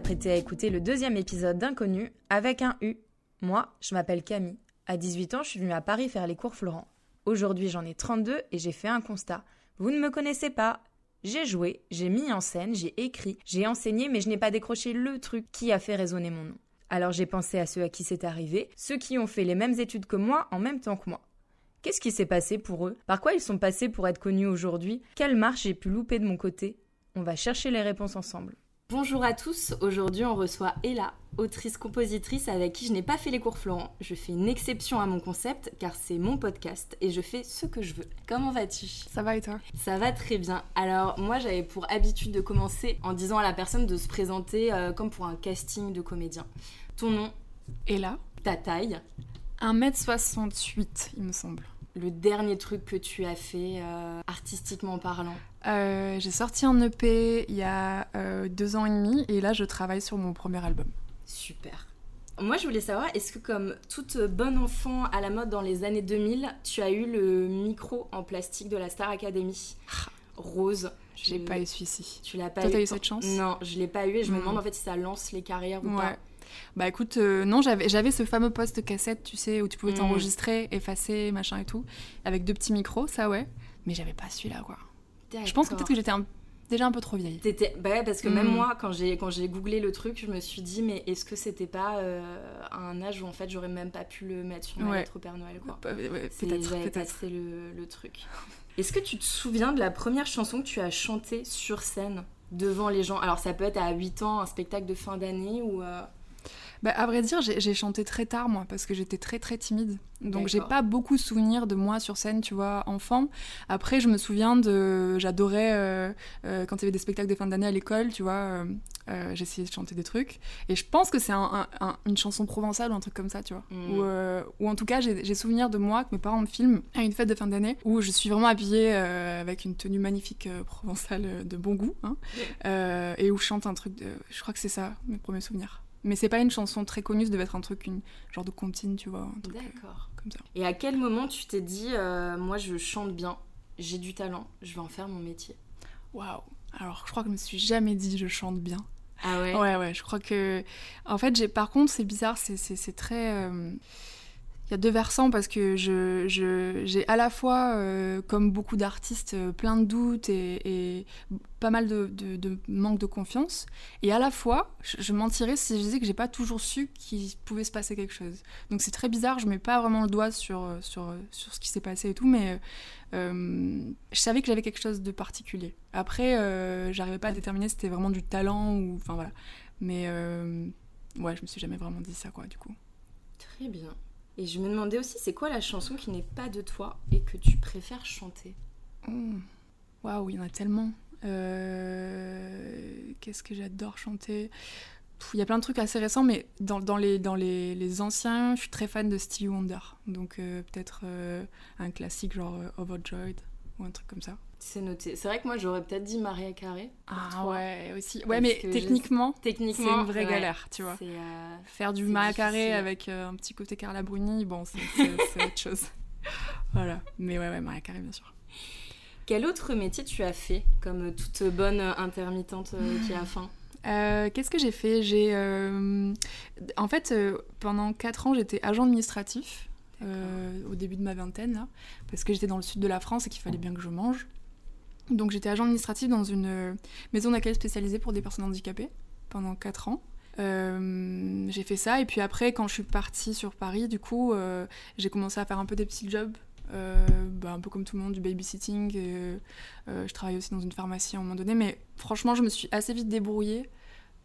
apprêtez à écouter le deuxième épisode d'Inconnu avec un U. Moi, je m'appelle Camille. À 18 ans, je suis venue à Paris faire les cours Florent. Aujourd'hui, j'en ai 32 et j'ai fait un constat. Vous ne me connaissez pas. J'ai joué, j'ai mis en scène, j'ai écrit, j'ai enseigné, mais je n'ai pas décroché le truc qui a fait résonner mon nom. Alors j'ai pensé à ceux à qui c'est arrivé, ceux qui ont fait les mêmes études que moi en même temps que moi. Qu'est-ce qui s'est passé pour eux? Par quoi ils sont passés pour être connus aujourd'hui? Quelle marche j'ai pu louper de mon côté? On va chercher les réponses ensemble. Bonjour à tous, aujourd'hui on reçoit Ella, autrice-compositrice avec qui je n'ai pas fait les cours Florent. Je fais une exception à mon concept car c'est mon podcast et je fais ce que je veux. Comment vas-tu? Ça va et toi? Ça va très bien. Alors moi j'avais pour habitude de commencer en disant à la personne de se présenter euh, comme pour un casting de comédien. Ton nom? Ella Ta taille? 1m68 il me semble. Le dernier truc que tu as fait euh, artistiquement parlant Euh, J'ai sorti un EP il y a euh, deux ans et demi et là je travaille sur mon premier album. Super. Moi, je voulais savoir, est-ce que comme toute bonne enfant à la mode dans les années 2000, tu as eu le micro en plastique de la Star Academy Rose? J'ai pas eu celui-ci. Tu l'as pas Toi, eu? t'as eu cette chance? Non, je l'ai pas eu et je me demande en fait si ça lance les carrières ou Ouais. pas. Bah écoute, euh, non, j'avais ce fameux poste cassette, tu sais, où tu pouvais Mm. t'enregistrer, effacer, machin et tout, avec deux petits micros, ça ouais. Mais j'avais pas celui-là quoi. Je pense que peut-être que j'étais un- déjà un peu trop vieille. T'étais- Bah ouais, parce que même Hmm. moi, quand j'ai quand j'ai googlé le truc, je me suis dit, mais est-ce que c'était pas euh, un âge où en fait j'aurais même pas pu le mettre sur ma Ouais. lettre au Père Noël quoi Bah, ouais, C'est- Peut-être, J'avais peut-être. passé le, le truc. Est-ce que tu te souviens de la première chanson que tu as chantée sur scène devant les gens? Alors ça peut être à 8 ans, un spectacle de fin d'année ou... euh, Bah, à vrai dire, j'ai chanté très tard, moi, parce que j'étais très très timide. Donc, j'ai pas beaucoup de souvenirs de moi sur scène, tu vois, enfant. Après, je me souviens de. J'adorais euh, euh, quand il y avait des spectacles de fin d'année à l'école, tu vois, euh, j'essayais de chanter des trucs. Et je pense que c'est un- un- un- une chanson provençale ou un truc comme ça, tu vois. Mm. Ou, euh, ou en tout cas, j'ai souvenir de moi que mes parents me filment à une fête de fin d'année où je suis vraiment habillée euh, avec une tenue magnifique provençale de bon goût, hein, et où je chante un truc de. Je crois que c'est ça, mes premiers souvenirs. Mais c'est pas une chanson très connue, ça devait être un truc, une genre de comptine, tu vois, euh, D'accord. comme ça. Et à quel moment tu t'es dit, euh, moi je chante bien, j'ai du talent, je vais en faire mon métier? Waouh Alors, je crois que je me suis jamais dit je chante bien. Ah ouais, Ouais, ouais, je crois que. En fait, j'ai. Par contre, c'est bizarre, c'est- c'est c'est très. euh, y a deux versants parce que je, je- j'ai à la fois, euh, comme beaucoup d'artistes, euh, plein de doutes et, pas mal de, de- de manque de confiance. Et à la fois, je, je mentirais si je disais que j'ai pas toujours su qu'il pouvait se passer quelque chose. Donc c'est très bizarre, je mets pas vraiment le doigt sur, euh, sur, sur ce qui s'est passé et tout, mais je savais que j'avais quelque chose de particulier. Après, euh, j'arrivais pas à déterminer si c'était vraiment du talent ou. Enfin voilà. Mais ouais, je me suis jamais vraiment dit ça, quoi, du coup. très bien. Et je me demandais aussi, c'est quoi la chanson qui n'est pas de toi et que tu préfères chanter Hmm. Waouh, il y en a tellement. Euh, Qu'est-ce que j'adore chanter? Il y a plein de trucs assez récents, mais dans, les, dans les, les anciens, je suis très fan de Stevie Wonder. Donc euh, peut-être euh, un classique genre Overjoyed ou un truc comme ça. C'est noté. C'est vrai que moi j'aurais peut-être dit Maria Carré. Ah ouais, aussi. Ouais, mais techniquement, Techniquement, c'est une vraie ouais, galère, tu vois. euh, Faire du Maria Carré avec euh, un petit côté Carla Bruni, bon, c'est autre chose. Voilà. Mais ouais, ouais, Maria Carré, bien sûr. Quel autre métier tu as fait comme toute bonne intermittente euh, qui a faim? Euh, Qu'est-ce que j'ai fait? J'ai. euh, En fait, euh, pendant 4 ans, j'étais agent administratif. Euh, au début de ma vingtaine, parce que j'étais dans le sud de la France et qu'il fallait bien que je mange. Donc j'étais agent administratif dans une euh, maison d'accueil spécialisée pour des personnes handicapées pendant 4 ans. Euh, j'ai fait ça et puis après quand je suis partie sur Paris du coup j'ai commencé à faire un peu des petits jobs bah, un peu comme tout le monde du babysitting euh, je travaillais aussi dans une pharmacie à un moment donné mais franchement je me suis assez vite débrouillée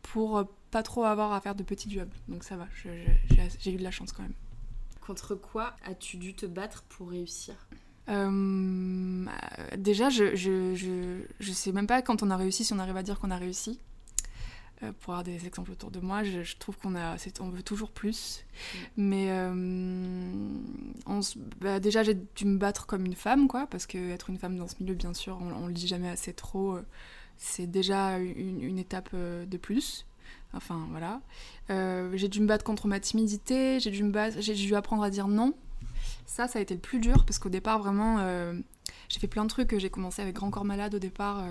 pour pas trop avoir à faire de petits jobs donc ça va j'ai eu de la chance quand même Contre quoi as-tu dû te battre pour réussir? Euh, déjà, je, je, je, je sais même pas quand on a réussi si on arrive à dire qu'on a réussi. Euh, pour avoir des exemples autour de moi, je, je trouve qu'on a, on veut toujours plus. Mais euh, on se- bah, déjà, j'ai dû me battre comme une femme, quoi, parce que être une femme dans ce milieu, bien sûr, on, on le dit jamais assez trop. euh, c'est déjà une, une étape de plus. Enfin, voilà. Euh, j'ai dû me battre contre ma timidité, j'ai dû me battre, j'ai dû apprendre à dire non. Ça, ça a été le plus dur parce qu'au départ, vraiment, euh, j'ai fait plein de trucs. J'ai commencé avec Grand Corps Malade au départ,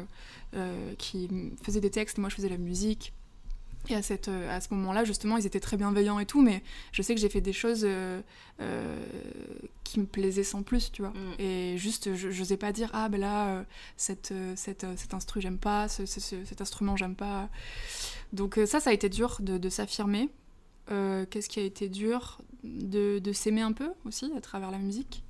euh, qui faisait des textes, moi je faisais la musique. Et à, cette, à ce moment-là, justement, ils étaient très bienveillants et tout, mais je sais que j'ai fait des choses qui me plaisaient sans plus, tu vois. Mm. Et juste, je n'osais pas dire, ah ben là, cette, cette, cet instru, j'aime pas, ce- ce- ce- cet instrument, j'aime pas. Donc euh, ça, ça a été dur de, de s'affirmer. Euh, Qu'est-ce qui a été dur De, de s'aimer un peu aussi, à travers la musique?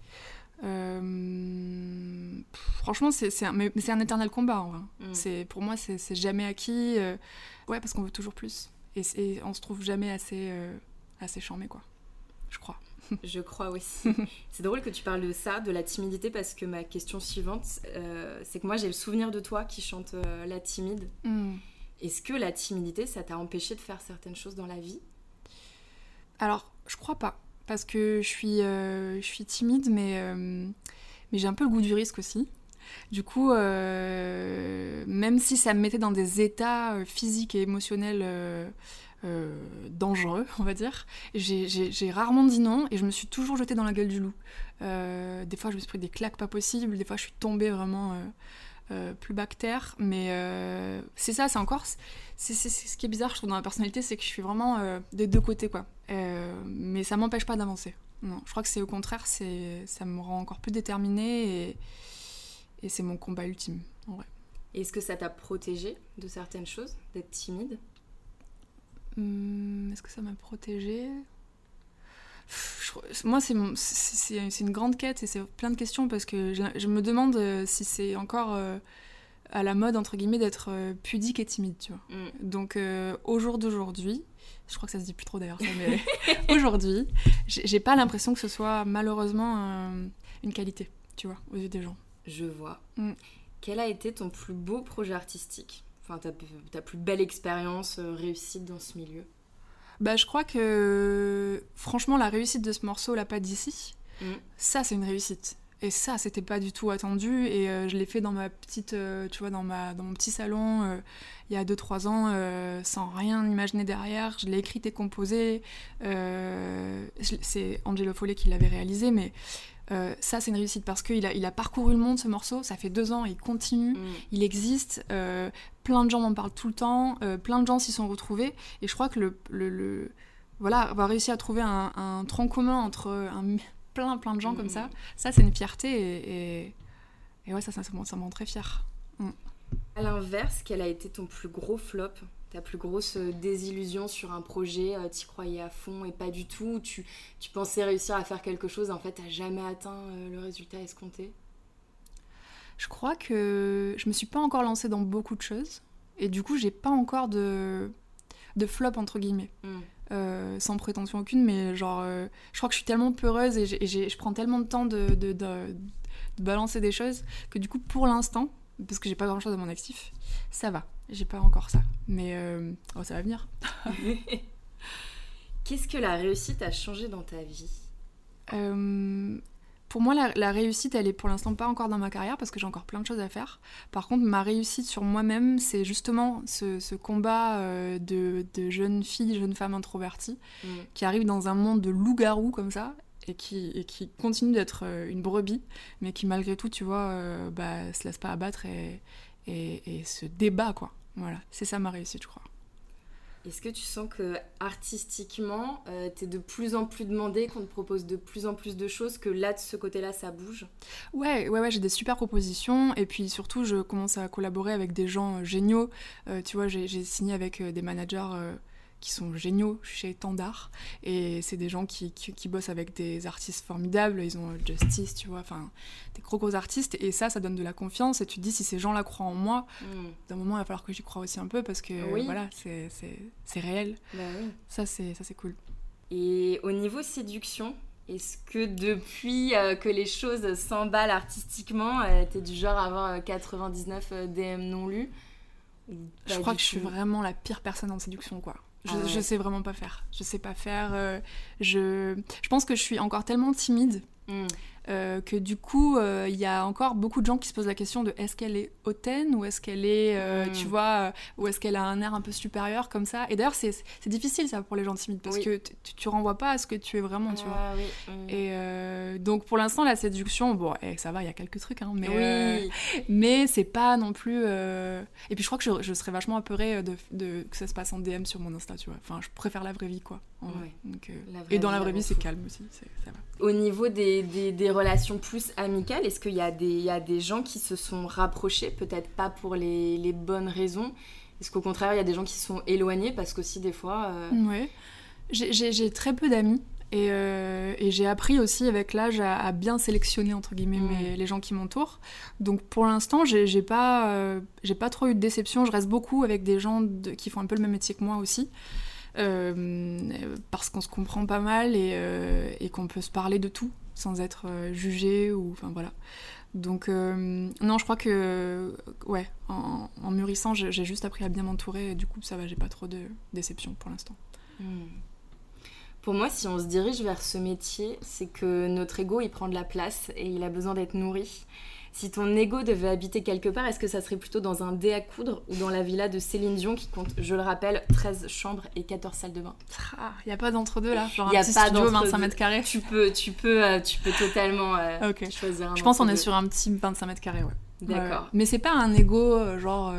Euh, franchement, c'est un, éternel combat, en vrai. Mm. Pour moi, c'est jamais acquis. euh, ouais, parce qu'on veut toujours plus. Et, et on se trouve jamais assez, assez charmé, quoi. Je crois. Je crois aussi. c'est drôle que tu parles de ça, de la timidité, parce que ma question suivante, c'est que moi j'ai le souvenir de toi qui chante la timide. Est-ce que la timidité, ça t'a empêché de faire certaines choses dans la vie? Alors, je crois pas. Parce que je suis, euh, timide, mais, euh, mais j'ai un peu le goût du risque aussi. Du coup, euh, même si ça me mettait dans des états physiques et émotionnels dangereux, on va dire, j'ai- rarement dit non et je me suis toujours jetée dans la gueule du loup. Des fois, je me suis pris des claques pas possibles, des fois, je suis tombée vraiment euh, plus bactère, mais euh, c'est ça, c'est encore. C'est ce qui est bizarre, je trouve, dans ma personnalité, c'est que je suis vraiment euh, des deux côtés, quoi. Mais ça m'empêche pas d'avancer. Non, je crois que c'est au contraire, c'est ça me rend encore plus déterminée et, et c'est mon combat ultime, en vrai. Est-ce que ça t'a protégé de certaines choses, d'être timide? Hum, Est-ce que ça m'a protégée? Je Moi, c'est c'est- une grande quête et c'est plein de questions parce que je, je me demande euh, si c'est encore euh, à la mode, entre guillemets, d'être euh, pudique et timide, tu vois. Mm. Donc, euh, au jour d'aujourd'hui, je crois que ça se dit plus trop d'ailleurs, mais aujourd'hui, j'ai pas l'impression que ce soit malheureusement euh, une qualité, tu vois, aux yeux des gens. Je vois. Mm. Quel a été ton plus beau projet artistique? Enfin, ta, ta plus belle expérience réussite dans ce milieu? Bah, je crois que franchement, la réussite de ce morceau, La Pas d'ici, Mm. ça, c'est une réussite. Et ça, c'était pas du tout attendu. Et euh, je l'ai fait dans ma petite, euh, tu vois, dans, ma, dans mon petit salon euh, il y a 2-3 ans, sans rien imaginer derrière. Je l'ai écrit et composé. Je- c'est Angelo Follet qui l'avait réalisé, mais euh, ça, c'est une réussite parce qu'il a, il a parcouru le monde, ce morceau. Ça fait deux ans, il continue. Mm. Il existe, euh, plein de gens m'en parlent tout le temps, euh, plein de gens s'y sont retrouvés, et je crois que le, le- le- voilà, avoir réussi à trouver un, un tronc commun entre un, plein plein de gens comme Mhm. ça, ça c'est une fierté, et, et, et ouais, ça, ça, ça, me rend- ça me rend très fière. À l'inverse, quel a été ton plus gros flop? Ta plus grosse euh, désillusion sur un projet euh, T'y croyais à fond et pas du tout tu, tu pensais réussir à faire quelque chose, en fait, t'as jamais atteint euh, le résultat escompté? Je crois que je me suis pas encore lancée dans beaucoup de choses, et du coup j'ai pas encore de, de flop entre guillemets. Mm. Euh, sans prétention aucune, mais genre, euh, je crois que je suis tellement peureuse et, je prends tellement de temps de, de- de- de balancer des choses que du coup, pour l'instant, parce que j'ai pas grand chose à mon actif, ça va. J'ai pas encore ça, mais euh, oh, ça va venir. Qu'est-ce que la réussite a changé dans ta vie? Euh, pour moi, la, la réussite, elle est pour l'instant pas encore dans ma carrière parce que j'ai encore plein de choses à faire. Par contre, ma réussite sur moi-même, c'est justement ce, ce combat euh, de, de jeunes filles, jeunes femmes introverties Mm. qui arrive dans un monde de loup-garou comme ça et qui, et qui continue d'être euh, une brebis, mais qui malgré tout, tu vois, euh, bah, se laisse pas abattre et, et, et se débat, quoi. Voilà, c'est ça ma réussite, je crois. Est-ce que tu sens que artistiquement, euh, t'es de plus en plus demandé, qu'on te propose de plus en plus de choses, que là, de ce côté-là, ça bouge? Ouais, ouais, ouais, j'ai des super propositions et puis surtout, je commence à collaborer avec des gens euh, géniaux. Euh, tu vois, j'ai signé avec des managers qui sont géniaux chez Tandar et c'est des gens qui, qui, qui bossent avec des artistes formidables. Ils ont euh, Justice, tu vois, enfin, des gros gros artistes et ça, ça donne de la confiance et tu te dis si ces gens-là croient en moi, Mm. d'un moment, il va falloir que j'y croie aussi un peu parce que Oui. voilà, c'est- réel. Bah oui. Ça, c'est cool. Et au niveau séduction, est-ce que depuis euh, que les choses s'emballent artistiquement, euh, t'es du genre à avoir euh, 99 euh, DM non lus? Je crois que je suis vraiment la pire personne en séduction, quoi. Je, Ah ouais. je sais vraiment pas faire. Je sais pas faire. euh, je, je pense que je suis encore tellement timide Mm. Euh, que du coup, euh, il y a encore beaucoup de gens qui se posent la question de est-ce qu'elle est hautaine ou est-ce qu'elle est, euh, Mm. tu vois, ou est-ce qu'elle a un air un peu supérieur comme ça. Et d'ailleurs, c'est difficile ça pour les gens timides parce Oui. que tu, renvoies pas à ce que tu es vraiment, tu vois. Ah, oui, oui. Et donc pour l'instant, la séduction, bon, eh, ça va, il y a quelques trucs, hein, mais, mais c'est pas non plus. Et puis je crois que je, je serais vachement apeurée de, de- que ça se passe en DM sur mon Insta, tu vois. Enfin, je préfère la vraie vie, quoi. en vrai. Donc, Et dans la vraie vie, c'est calme aussi, c'est- ça va. Au niveau des, des- des relations plus amicales, est-ce qu'il y, a des- il y a des gens qui se sont rapprochés, peut-être pas pour les, les bonnes raisons? Est-ce qu'au contraire, il y a des gens qui se sont éloignés parce qu'aussi des fois... euh, Ouais. J'ai- très peu d'amis. Et, euh, et j'ai appris aussi avec l'âge à, à bien sélectionner entre guillemets Mm. mes- les gens qui m'entourent. Donc pour l'instant, j'ai pas, euh, pas trop eu de déception. Je reste beaucoup avec des gens de- qui font un peu le même métier que moi aussi. Euh, parce qu'on se comprend pas mal et, euh, et qu'on peut se parler de tout sans être euh, jugé ou enfin voilà. Donc euh, non, je crois que ouais, en, en mûrissant, j'ai juste appris à bien m'entourer et du coup ça va, j'ai pas trop de déception pour l'instant. Hmm. Pour moi, si on se dirige vers ce métier, c'est que notre ego, il prend de la place et il a besoin d'être nourri. Si ton ego devait habiter quelque part, est-ce que ça serait plutôt dans un dé à coudre ou dans la villa de Céline Dion qui compte, je le rappelle, 13 chambres et 14 salles de bain? Ah, y a pas d'entre-deux là, genre Y un a petit pas studio d'entre-deux. 25 mètres carrés. Tu peux, tu peux, euh, tu peux totalement euh, choisir un Je pense qu'on est sur un petit 25 mètres carrés, ouais. D'accord. Mais c'est pas un ego euh, genre.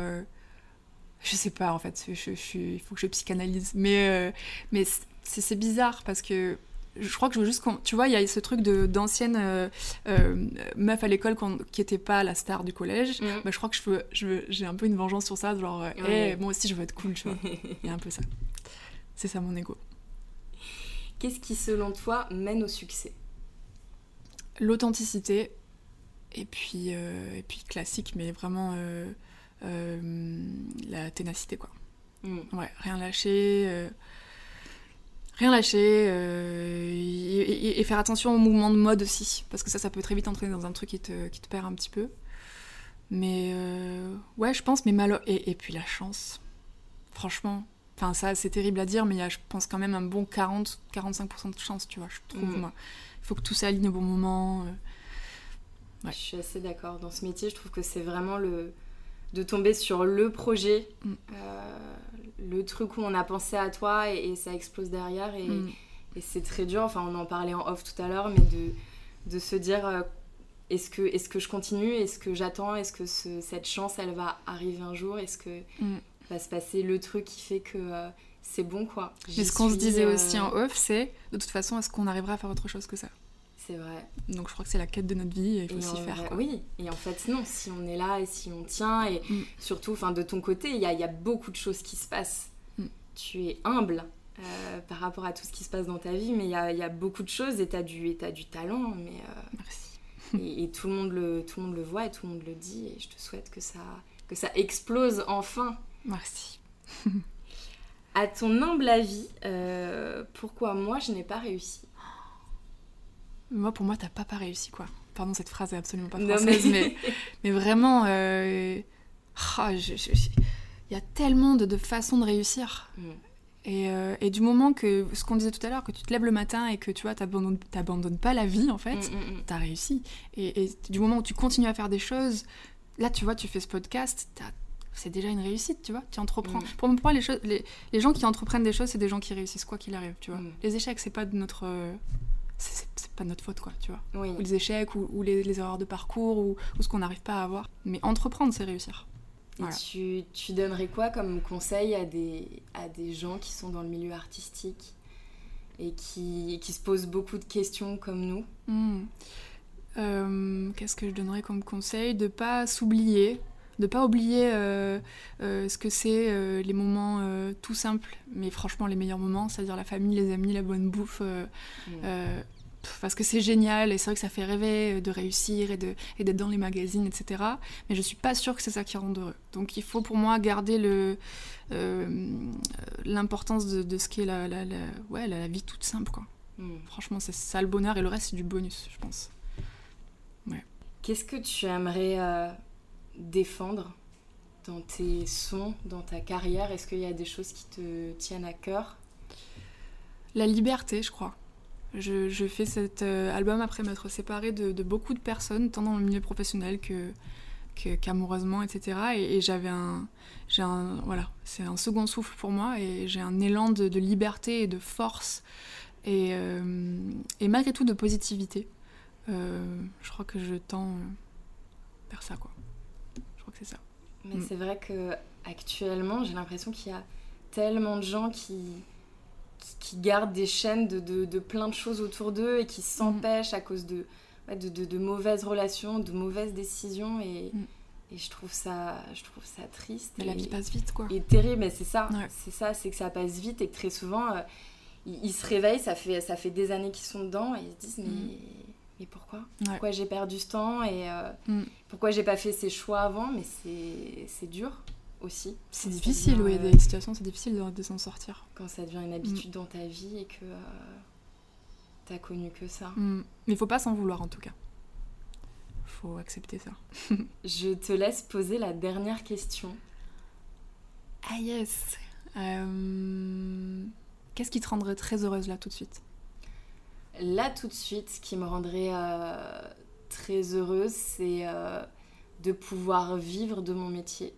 je sais pas en fait, je, je, je- il faut que je psychanalyse. Mais, mais c'est bizarre parce que je crois que je veux juste qu'on. Tu vois, il y a ce truc d'ancienne euh, euh, meuf à l'école qui était pas la star du collège. Mhm. Bah, je crois que je veux, je veux- j'ai un peu une vengeance sur ça, genre, Ouais. Eh, moi aussi je veux être cool, tu vois. Il y a un peu ça. C'est ça mon ego. Qu'est-ce qui, selon toi, mène au succès? L'authenticité, et puis, euh, et puis classique, mais vraiment euh, euh, la ténacité, quoi. Hmm. Ouais, rien lâcher. Rien lâcher. euh, et, et- et faire attention aux mouvements de mode aussi. Parce que ça, ça peut très vite entraîner dans un truc qui te, qui te perd un petit peu. Mais euh, ouais, je pense, mais malo et, et puis la chance. Franchement. Enfin, ça, c'est terrible à dire, mais il y a, je pense, quand même un bon 40-45% de chance, tu vois, je trouve, Mm. moi. Il faut que tout s'aligne au bon moment. euh. Ouais. Je suis assez d'accord. Dans ce métier, je trouve que c'est vraiment le de tomber sur le projet, Mm. euh, le truc où on a pensé à toi et, et ça explose derrière. Et, Mm. et c'est très dur. Enfin, on en parlait en off tout à l'heure, mais de, de se dire euh, est-ce que, est que je continue? Est-ce que j'attends? Est-ce que ce- cette chance, elle va arriver un jour? Est-ce que Mm. va se passer le truc qui fait que euh, c'est bon, quoi? Mais ce qu'on se disait aussi en off, c'est de toute façon, est-ce qu'on arrivera à faire autre chose que ça? C'est vrai. Donc je crois que c'est la quête de notre vie et il faut s'y faire. quoi. Oui, et en fait, non, si on est là et si on tient, et Mm. surtout, enfin, de ton côté, il y a, il y a beaucoup de choses qui se passent. Mm. Tu es humble euh, par rapport à tout ce qui se passe dans ta vie, mais il y a, il y a beaucoup de choses et tu as, du talent, mais, Merci. euh, et, et tout, le monde le, tout le monde le voit et tout le monde le dit, et je te souhaite que ça, que ça explose enfin. Merci. À ton humble avis, euh, pourquoi moi je n'ai pas réussi? Moi, pour moi, t'as pas pas réussi, quoi. Pardon, cette phrase est absolument pas Non, française, mais... mais, vraiment, euh, je- je- je- il y a tellement de, de façons de réussir. Mm. Et, euh, et du moment que, ce qu'on disait tout à l'heure, que tu te lèves le matin et que tu vois, t'abandonnes, t'abandonnes pas la vie, en fait, Mm, mm, t'as réussi. Et, et du moment où tu continues à faire des choses, là, tu vois, tu fais ce podcast, t'as- c'est déjà une réussite, tu vois, tu entreprends. Pour moi, les, choses, les, les gens qui entreprennent des choses, c'est des gens qui réussissent, quoi qu'il arrive, tu vois. Les échecs, c'est pas de notre... euh, c'est pas de notre faute, quoi, tu vois. Oui. Ou les échecs, ou, ou les, les erreurs de parcours, ou, ou ce qu'on n'arrive pas à avoir. Mais entreprendre, c'est réussir. Et Voilà. tu, tu donnerais quoi comme conseil à des, à des gens qui sont dans le milieu artistique et qui, qui se posent beaucoup de questions comme nous? Hmm. Euh, Qu'est-ce que je donnerais comme conseil? De pas s'oublier, de pas oublier euh, euh, ce que c'est euh, les moments tout simples, mais franchement les meilleurs moments, c'est-à-dire la famille, les amis, la bonne bouffe. euh, Mm. euh, pff, parce que c'est génial et c'est vrai que ça fait rêver euh, de réussir et de- et d'être dans les magazines, etc. Mais je suis pas sûre que c'est ça qui rend heureux. Donc il faut pour moi garder le euh, l'importance de, de ce qu'est la, la, la- ouais, la, la vie toute simple. Quoi. Mm. Franchement, c'est ça le bonheur et le reste c'est du bonus, je pense. Qu'est-ce que tu aimerais euh, défendre dans tes sons, dans ta carrière? Est-ce qu'il y a des choses qui te tiennent à cœur? La liberté, je crois. Je, fais cet album après m'être séparée de, beaucoup de personnes, tant dans le milieu professionnel que qu'amoureusement, etc. Et, j'avais un, j'ai un, voilà, c'est un second souffle pour moi et j'ai un élan de, liberté et de force et, et malgré tout de positivité. je crois que je tends vers ça, quoi. Je crois que c'est ça. Mais mm. c'est vrai que actuellement, j'ai l'impression qu'il y a tellement de gens qui, qui, gardent des chaînes de, de, plein de choses autour d'eux et qui mm. s'empêchent à cause de, de, de, mauvaises relations, de mauvaises décisions. Et, mm. et, je, trouve ça, je trouve ça triste. Mais la vie passe vite, quoi. Et terrible, mais c'est ça. C'est ça, c'est que ça passe vite et que très souvent, euh, ils, se réveillent, ça fait, ça fait des années qu'ils sont dedans et ils se disent, mais mais pourquoi? Pourquoi j'ai perdu ce temps et euh, mm. pourquoi j'ai pas fait ces choix avant? Mais c'est dur aussi. C'est difficile, oui, euh, des situations, c'est difficile de, s'en sortir. Quand ça devient une habitude mm. dans ta vie et que euh, t'as connu que ça. Mm. Mais il faut pas s'en vouloir en tout cas. Faut accepter ça. Je te laisse poser la dernière question. Ah yes Qu'est-ce qui te rendrait très heureuse là tout de suite? Là, tout de suite, ce qui me rendrait euh, très heureuse, c'est euh, de pouvoir vivre de mon métier.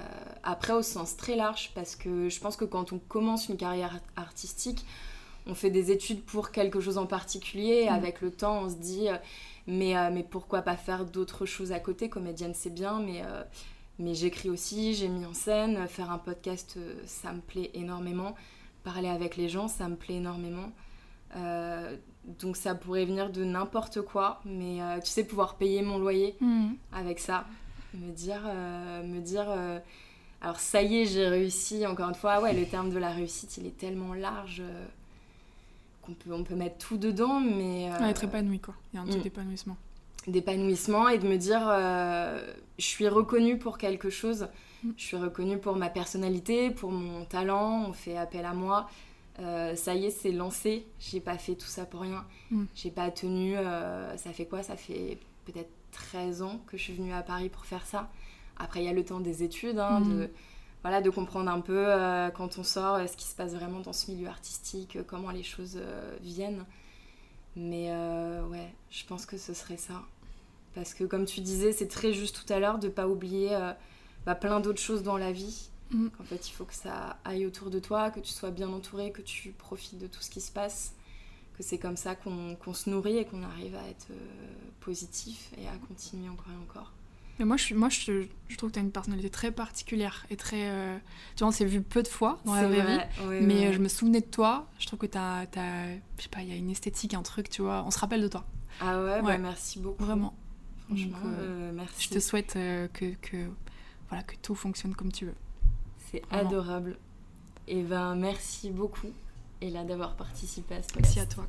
Euh, après, au sens très large, parce que je pense que quand on commence une carrière artistique, on fait des études pour quelque chose en particulier. Mm. Avec le temps, on se dit, mais, mais pourquoi pas faire d'autres choses à côté? Comédienne, c'est bien, mais, mais j'écris aussi, j'ai mis en scène. Faire un podcast, ça me plaît énormément. Parler avec les gens, ça me plaît énormément. Euh, donc ça pourrait venir de n'importe quoi, mais euh, tu sais, pouvoir payer mon loyer hmm. avec ça. Me dire, euh, me dire alors ça y est, j'ai réussi, encore une fois, ouais, le terme de la réussite, il est tellement large qu'on peut, on peut mettre tout dedans, mais... être épanoui, quoi. Il y a un petit hmm. épanouissement. D'épanouissement et de me dire, je suis reconnue pour quelque chose, hmm. je suis reconnue pour ma personnalité, pour mon talent, on fait appel à moi. Euh, ça y est, c'est lancé. J'ai pas fait tout ça pour rien. Mm. J'ai pas tenu. Euh, ça fait quoi? Ça fait peut-être 13 ans que je suis venue à Paris pour faire ça. Après, il y a le temps des études, hein, de, mm. voilà, de comprendre un peu euh, quand on sort ce qui se passe vraiment dans ce milieu artistique, comment les choses viennent. Mais ouais, je pense que ce serait ça. Parce que, comme tu disais, c'est très juste tout à l'heure de pas oublier bah, plein d'autres choses dans la vie. Mm. En fait, il faut que ça aille autour de toi, que tu sois bien entouré, que tu profites de tout ce qui se passe, que c'est comme ça qu'on se nourrit et qu'on arrive à être euh, positif et à continuer encore et encore. Mais moi, je, moi je, trouve que tu as une personnalité très particulière et très. Euh, tu vois, on s'est vu peu de fois dans la vraie vie, mais euh, je me souvenais de toi. Je trouve que tu as, Je sais pas, il y a une esthétique, un truc, tu vois. On se rappelle de toi. Ah ouais, bah merci beaucoup. Vraiment. Franchement, merci. Je te souhaite que, que, voilà, que tout fonctionne comme tu veux. C'est adorable. Et ben merci beaucoup, Ella, d'avoir participé à ce Merci à toi.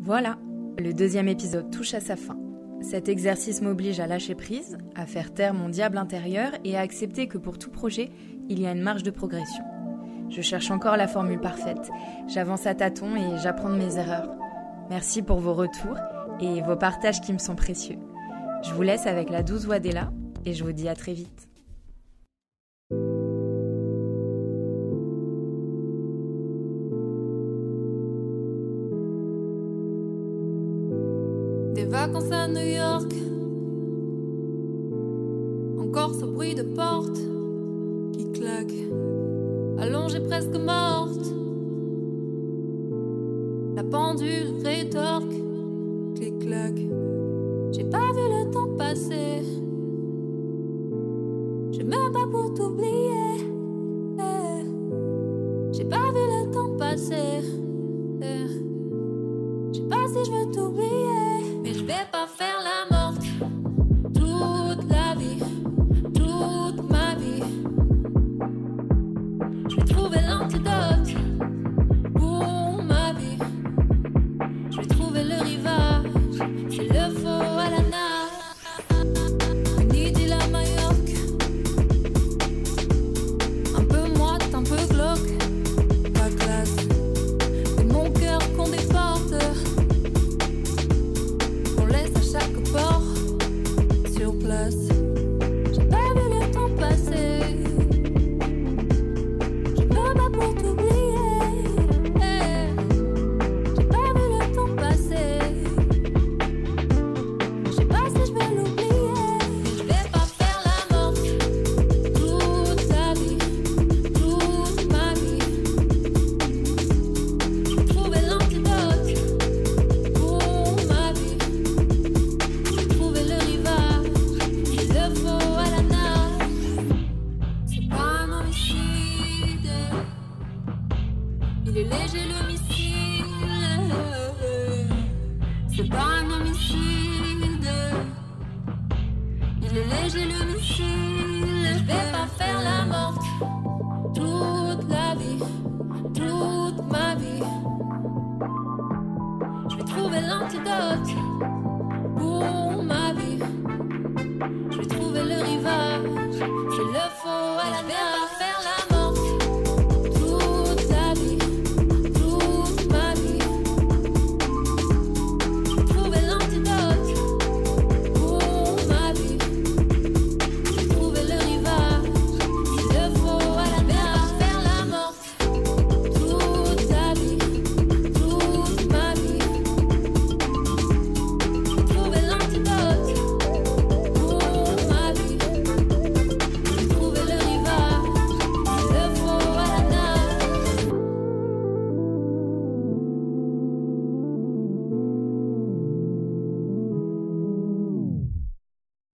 Voilà, le deuxième épisode touche à sa fin. Cet exercice m'oblige à lâcher prise, à faire taire mon diable intérieur et à accepter que pour tout projet, il y a une marge de progression. Je cherche encore la formule parfaite. J'avance à tâtons et j'apprends de mes erreurs. Merci pour vos retours et vos partages qui me sont précieux. Je vous laisse avec la douce voix d'Ella et je vous dis à très vite. Claque, allongée presque morte. La pendule rétorque, clic-clac. J'ai pas vu le temps passer. Je me bats pour t'oublier. J'ai pas vu le temps passer. Eh. Je sais pas si je veux t'oublier.